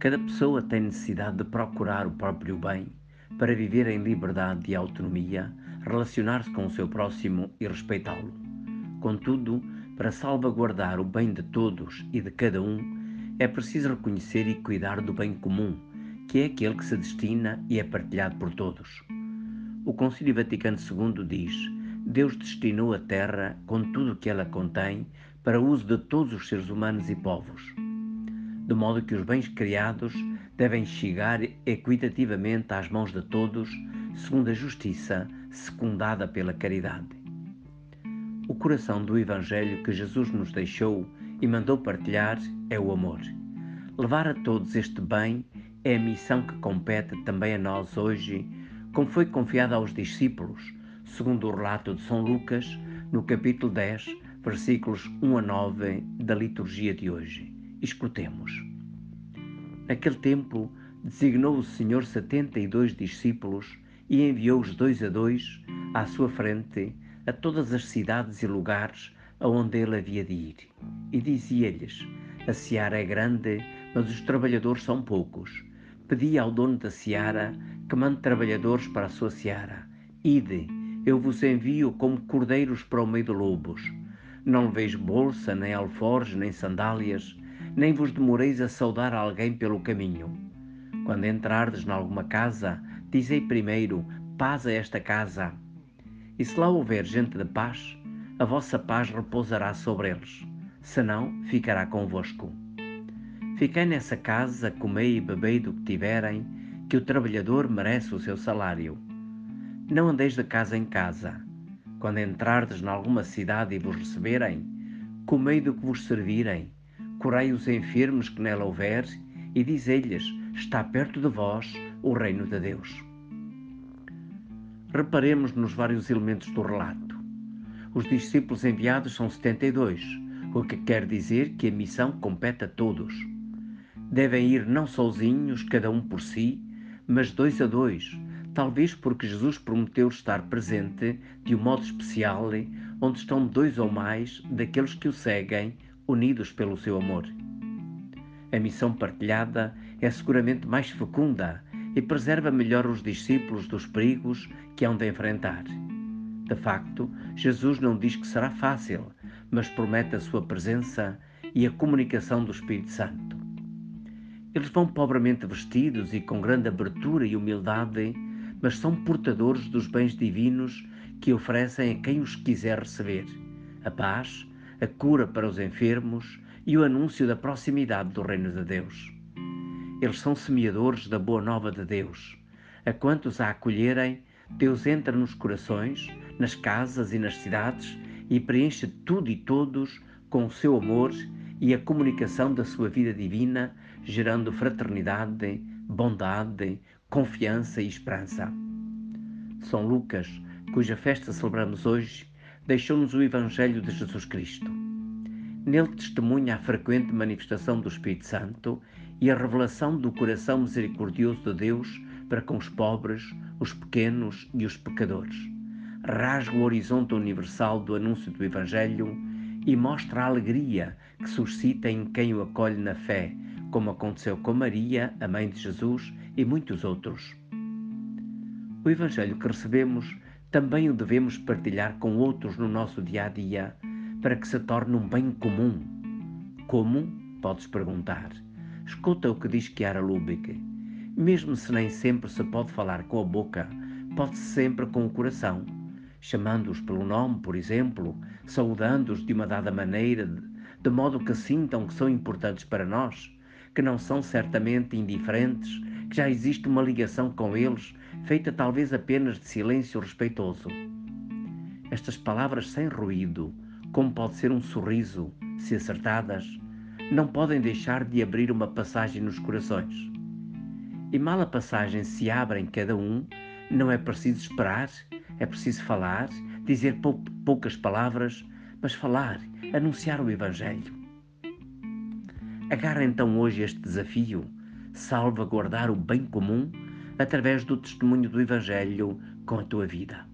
Cada pessoa tem necessidade de procurar o próprio bem para viver em liberdade e autonomia, relacionar-se com o seu próximo e respeitá-lo. Contudo, para salvaguardar o bem de todos e de cada um, é preciso reconhecer e cuidar do bem comum, que é aquele que se destina e é partilhado por todos. O Concílio Vaticano II diz: Deus destinou a Terra, com tudo o que ela contém, para uso de todos os seres humanos e povos de modo que os bens criados devem chegar equitativamente às mãos de todos, segundo a justiça secundada pela caridade. O coração do Evangelho que Jesus nos deixou e mandou partilhar é o amor. Levar a todos este bem é a missão que compete também a nós hoje, como foi confiada aos discípulos, segundo o relato de São Lucas, no capítulo 10, versículos 1 a 9 da liturgia de hoje. Escutemos. Naquele tempo, designou o Senhor setenta e dois discípulos e enviou-os dois a dois à sua frente a todas as cidades e lugares aonde ele havia de ir. E dizia-lhes: A seara é grande, mas os trabalhadores são poucos. Pedi ao dono da seara que mande trabalhadores para a sua seara. Ide, eu vos envio como cordeiros para o meio de lobos. Não leveis bolsa, nem alforjes, nem sandálias, nem vos demoreis a saudar alguém pelo caminho. Quando entrardes nalguma casa, dizei primeiro: paz a esta casa. E se lá houver gente de paz, a vossa paz repousará sobre eles, senão ficará convosco. Fiquei nessa casa, comei e bebei do que tiverem, que o trabalhador merece o seu salário. Não andeis de casa em casa. Quando entrardes nalguma cidade e vos receberem, comei do que vos servirem curai os enfermos que nela houver, e dizei-lhes: Está perto de vós o reino de Deus. Reparemos nos vários elementos do relato. Os discípulos enviados são 72, o que quer dizer que a missão compete a todos. Devem ir não sozinhos, cada um por si, mas dois a dois, talvez porque Jesus prometeu estar presente de um modo especial onde estão dois ou mais daqueles que o seguem unidos pelo seu amor. A missão partilhada é seguramente mais fecunda e preserva melhor os discípulos dos perigos que hão de enfrentar. De facto, Jesus não diz que será fácil, mas promete a sua presença e a comunicação do Espírito Santo. Eles vão pobremente vestidos e com grande abertura e humildade, mas são portadores dos bens divinos que oferecem a quem os quiser receber: a paz, a cura para os enfermos e o anúncio da proximidade do Reino de Deus. Eles são semeadores da boa nova de Deus. A quantos a acolherem, Deus entra nos corações, nas casas e nas cidades e preenche tudo e todos com o seu amor e a comunicação da sua vida divina, gerando fraternidade, bondade, confiança e esperança. São Lucas, cuja festa celebramos hoje, deixou-nos o Evangelho de Jesus Cristo. Nele testemunha a frequente manifestação do Espírito Santo e a revelação do coração misericordioso de Deus para com os pobres, os pequenos e os pecadores. Rasga o horizonte universal do anúncio do Evangelho e mostra a alegria que suscita em quem o acolhe na fé, como aconteceu com Maria, a mãe de Jesus, e muitos outros. O Evangelho que recebemos também o devemos partilhar com outros no nosso dia a dia, para que se torne um bem comum. Como? Podes perguntar. Escuta o que diz Chiara Lubick. Mesmo se nem sempre se pode falar com a boca, pode-se sempre com o coração, chamando-os pelo nome, por exemplo, saudando-os de uma dada maneira, de modo que sintam que são importantes para nós, que não são certamente indiferentes, que já existe uma ligação com eles feita talvez apenas de silêncio respeitoso. Estas palavras sem ruído, como pode ser um sorriso, se acertadas, não podem deixar de abrir uma passagem nos corações. E mal a passagem se abre em cada um, não é preciso esperar, é preciso falar, dizer pou poucas palavras, mas falar, anunciar o Evangelho. Agarra então hoje este desafio, salvaguardar o bem comum através do testemunho do Evangelho com a tua vida.